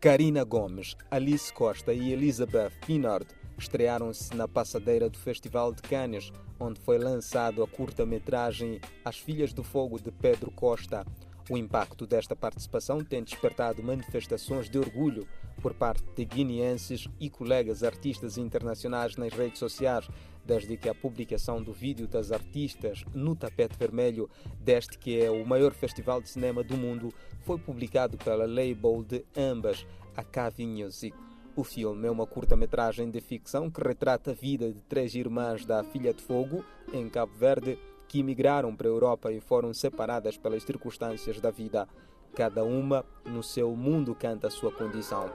Karina Gomes, Alice Costa e Elizabeth Pinard estrearam-se na passadeira do Festival de Cannes, onde foi lançado a curta-metragem As Filhas do Fogo de Pedro Costa. O impacto desta participação tem despertado manifestações de orgulho por parte de guineenses e colegas artistas internacionais nas redes sociais, desde que a publicação do vídeo das artistas no tapete vermelho deste que é o maior festival de cinema do mundo foi publicado pela label de ambas, a Cavi Music. O filme é uma curta-metragem de ficção que retrata a vida de três irmãs da Filha de Fogo, em Cabo Verde, que emigraram para a Europa e foram separadas pelas circunstâncias da vida. Cada uma, no seu mundo, canta a sua condição.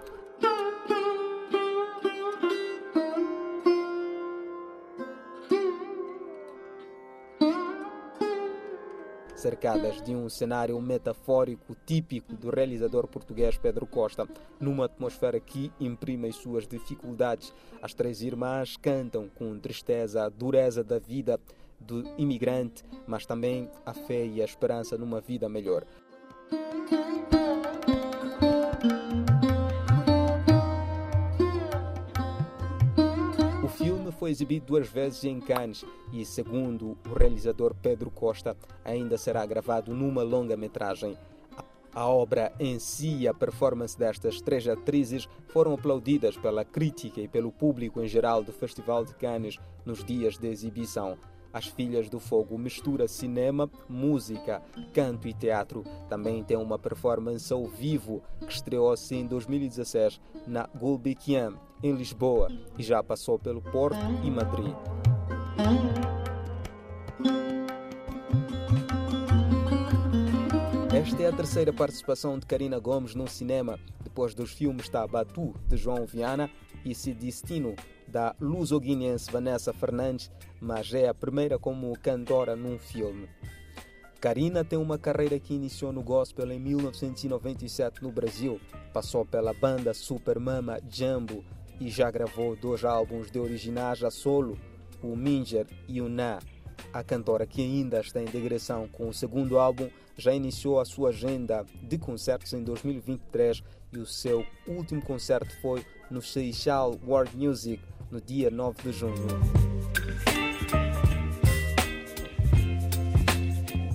Cercadas de um cenário metafórico típico do realizador português Pedro Costa, numa atmosfera que imprime as suas dificuldades. As três irmãs cantam com tristeza a dureza da vida do imigrante, mas também a fé e a esperança numa vida melhor. Foi exibido duas vezes em Cannes e, segundo o realizador Pedro Costa, ainda será gravado numa longa-metragem. A obra em si e a performance destas três atrizes foram aplaudidas pela crítica e pelo público em geral do Festival de Cannes nos dias de exibição. As Filhas do Fogo mistura cinema, música, canto e teatro. Também tem uma performance ao vivo que estreou-se em 2016 na Gulbenkian, em Lisboa, e já passou pelo Porto e Madrid. Esta é a terceira participação de Karina Gomes no cinema, depois dos filmes Tabatu, de João Viana, e Se Destino, da luso-guineense Vanessa Fernandes, mas é a primeira como cantora num filme. Karina tem uma carreira que iniciou no gospel em 1997 no Brasil. Passou pela banda Super Mama Jumbo e já gravou dois álbuns de originais a solo, o Minger e o Na. A cantora, que ainda está em digressão com o segundo álbum, já iniciou a sua agenda de concertos em 2023 e o seu último concerto foi no Seychelles World Music no dia 9 de junho.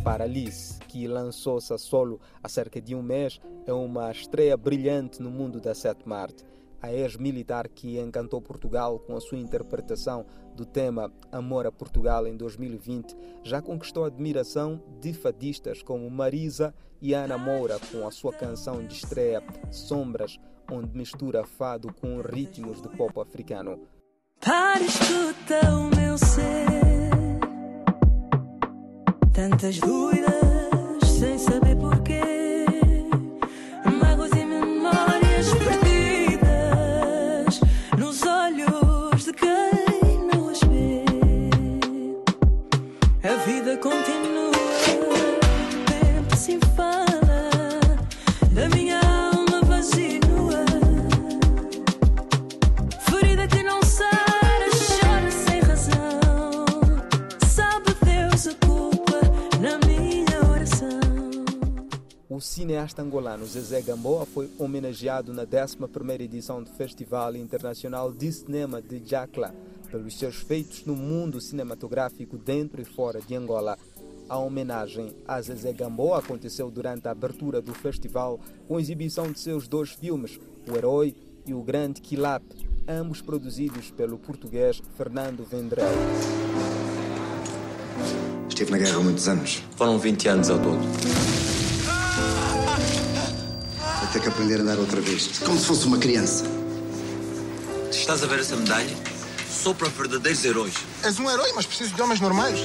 Para Alice, que lançou-se a solo há cerca de um mês, é uma estreia brilhante no mundo da sétima arte. A ex-militar que encantou Portugal com a sua interpretação do tema Amor a Portugal em 2020 já conquistou a admiração de fadistas como Marisa e Ana Moura com a sua canção de estreia Sombras, onde mistura fado com ritmos de pop africano. Para escuta o meu ser, tantas dúvidas sem cineasta angolano Zezé Gamboa foi homenageado na 11ª edição do Festival Internacional de Cinema de Jacla pelos seus feitos no mundo cinematográfico dentro e fora de Angola. A homenagem a Zezé Gamboa aconteceu durante a abertura do festival com a exibição de seus dois filmes, O Herói e O Grande Quilap, ambos produzidos pelo português Fernando Vendrell. Estive na guerra há muitos anos. Foram 20 anos ao todo. Vou ter que aprender a andar outra vez. Como se fosse uma criança. Estás a ver essa medalha? Sou para verdadeiros heróis. És um herói, mas preciso de homens normais.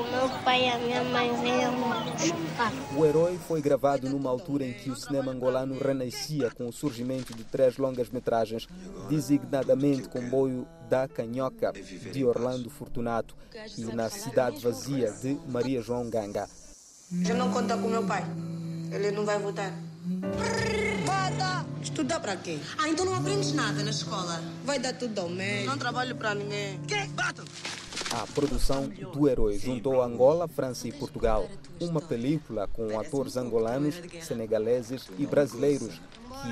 O meu pai e a minha mãe venham buscar. O Herói foi gravado numa altura em que o cinema angolano renascia com o surgimento de três longas-metragens, designadamente Comboio da Canhoca, de Orlando Fortunato, e Na Cidade Vazia, de Maria João Ganga. Já não conta com meu pai. Ele não vai votar. Bata! Estudar pra quê? Ah, então não aprendes nada na escola. Vai dar tudo ao mesmo. Não trabalho pra ninguém. Quê? Bata! A produção do Herói juntou Angola, França e Portugal. Uma película com atores angolanos, senegaleses e brasileiros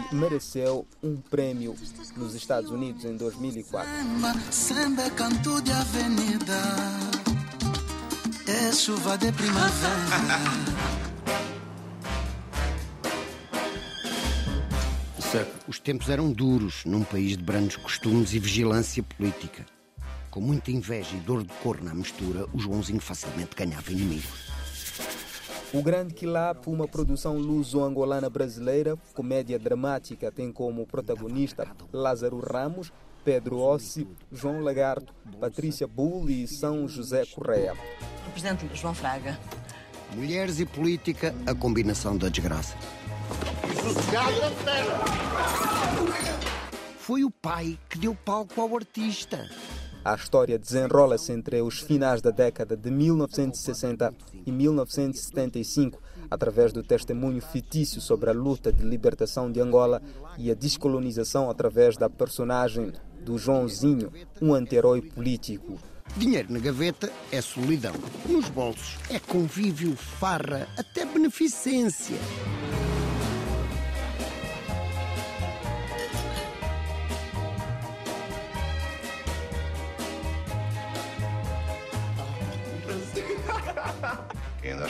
que mereceu um prêmio nos Estados Unidos em 2004. Samba, samba é canto de avenida. É chuva de primavera. Os tempos eram duros num país de brandos costumes e vigilância política. Com muita inveja e dor de cor na mistura, o Joãozinho facilmente ganhava inimigos. O Grande Quilap, uma produção luso-angolana brasileira, comédia dramática, tem como protagonista Lázaro Ramos, Pedro Ossi, João Lagarto, Patrícia Bull e São José Correia. Represento João Fraga. Mulheres e política, a combinação da desgraça. Foi o pai que deu palco ao artista. A história desenrola-se entre os finais da década de 1960 e 1975, através do testemunho fictício sobre a luta de libertação de Angola e a descolonização através da personagem do Joãozinho, um anti-herói político. Dinheiro na gaveta é solidão. Nos bolsos é convívio, farra, até beneficência.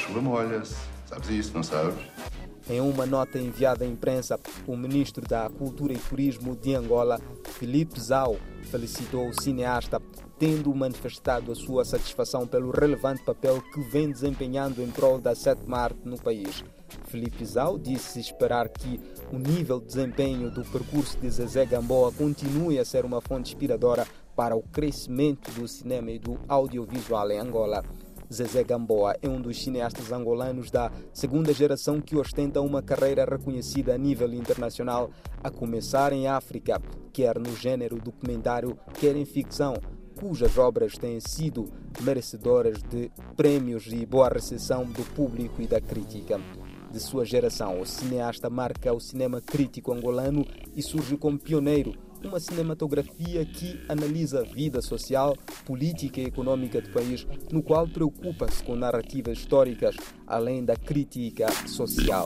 Chuva molha-se. Sabes isso, não sabes? Em uma nota enviada à imprensa, o ministro da Cultura e Turismo de Angola, Felipe Zau, felicitou o cineasta, tendo manifestado a sua satisfação pelo relevante papel que vem desempenhando em prol da sétima arte no país. Felipe Zau disse esperar que o nível de desempenho do percurso de Zezé Gamboa continue a ser uma fonte inspiradora para o crescimento do cinema e do audiovisual em Angola. Zezé Gamboa é um dos cineastas angolanos da segunda geração que ostenta uma carreira reconhecida a nível internacional, a começar em África, quer no gênero documentário, quer em ficção, cujas obras têm sido merecedoras de prêmios e boa recepção do público e da crítica. De sua geração, o cineasta marca o cinema crítico angolano e surge como pioneiro uma cinematografia que analisa a vida social, política e econômica do país, no qual preocupa-se com narrativas históricas, além da crítica social.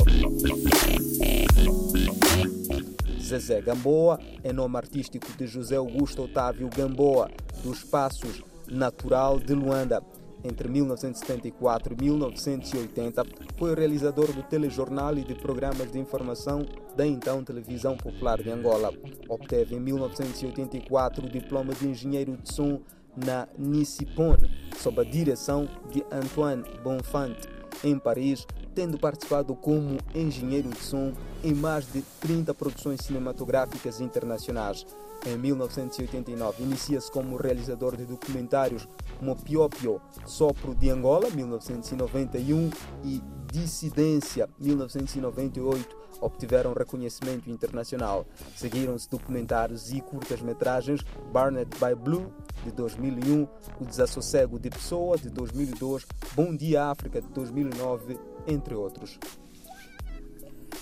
Zezé Gamboa é nome artístico de José Augusto Otávio Gamboa, dos Passos Natural de Luanda. Entre 1974 e 1980, foi realizador do telejornal e de programas de informação da então Televisão Popular de Angola. Obteve em 1984 o diploma de engenheiro de som na Nissipon, sob a direção de Antoine Bonfante, em Paris, tendo participado como engenheiro de som em mais de 30 produções cinematográficas internacionais. Em 1989, inicia-se como realizador de documentários como Piopio, Sopro de Angola, 1991 e Dissidência, 1998, obtiveram reconhecimento internacional. Seguiram-se documentários e curtas-metragens Barnet by Blue, de 2001, O Desassossego de Pessoa, de 2002, Bom Dia África, de 2009, entre outros.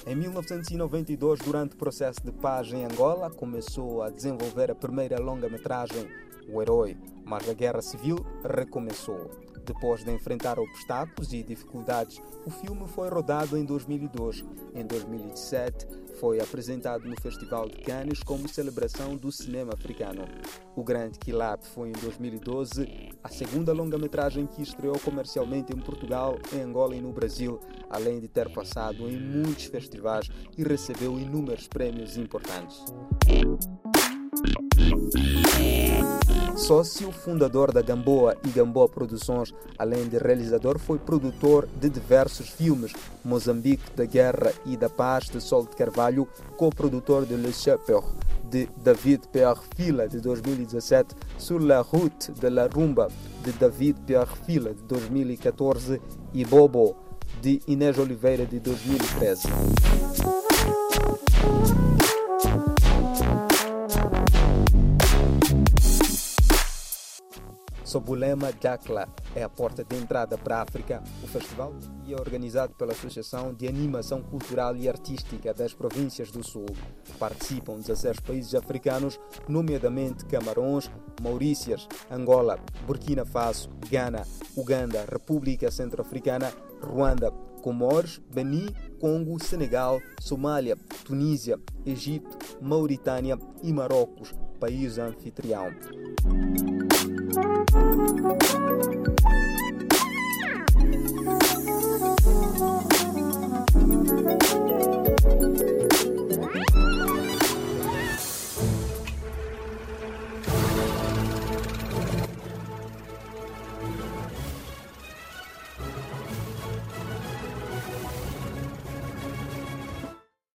Em 1992, durante o processo de paz em Angola, começou a desenvolver a primeira longa-metragem, O Herói, mas a guerra civil recomeçou. Depois de enfrentar obstáculos e dificuldades, o filme foi rodado em 2002. Em 2017, foi apresentado no Festival de Cannes como celebração do cinema africano. O Grande Quilap foi em 2012 a segunda longa-metragem que estreou comercialmente em Portugal, em Angola e no Brasil, além de ter passado em muitos festivais e recebeu inúmeros prêmios importantes. Sócio fundador da Gamboa e Gamboa Produções, além de realizador, foi produtor de diversos filmes: Moçambique da Guerra e da Paz, de Sol de Carvalho, co-produtor de Le Chapeur, de David Pierre Fila, de 2017, Sur la Route de la Rumba, de David Pierre Fila, de 2014, e Bobo, de Inês Oliveira, de 2013. Sob o lema Dakla é a porta de entrada para a África, o festival é organizado pela Associação de Animação Cultural e Artística das Províncias do Sul. Participam 16 países africanos, nomeadamente Camarões, Maurícias, Angola, Burkina Faso, Gana, Uganda, República Centro-Africana, Ruanda, Comores, Benin, Congo, Senegal, Somália, Tunísia, Egito, Mauritânia e Marrocos, país anfitrião. Thank you.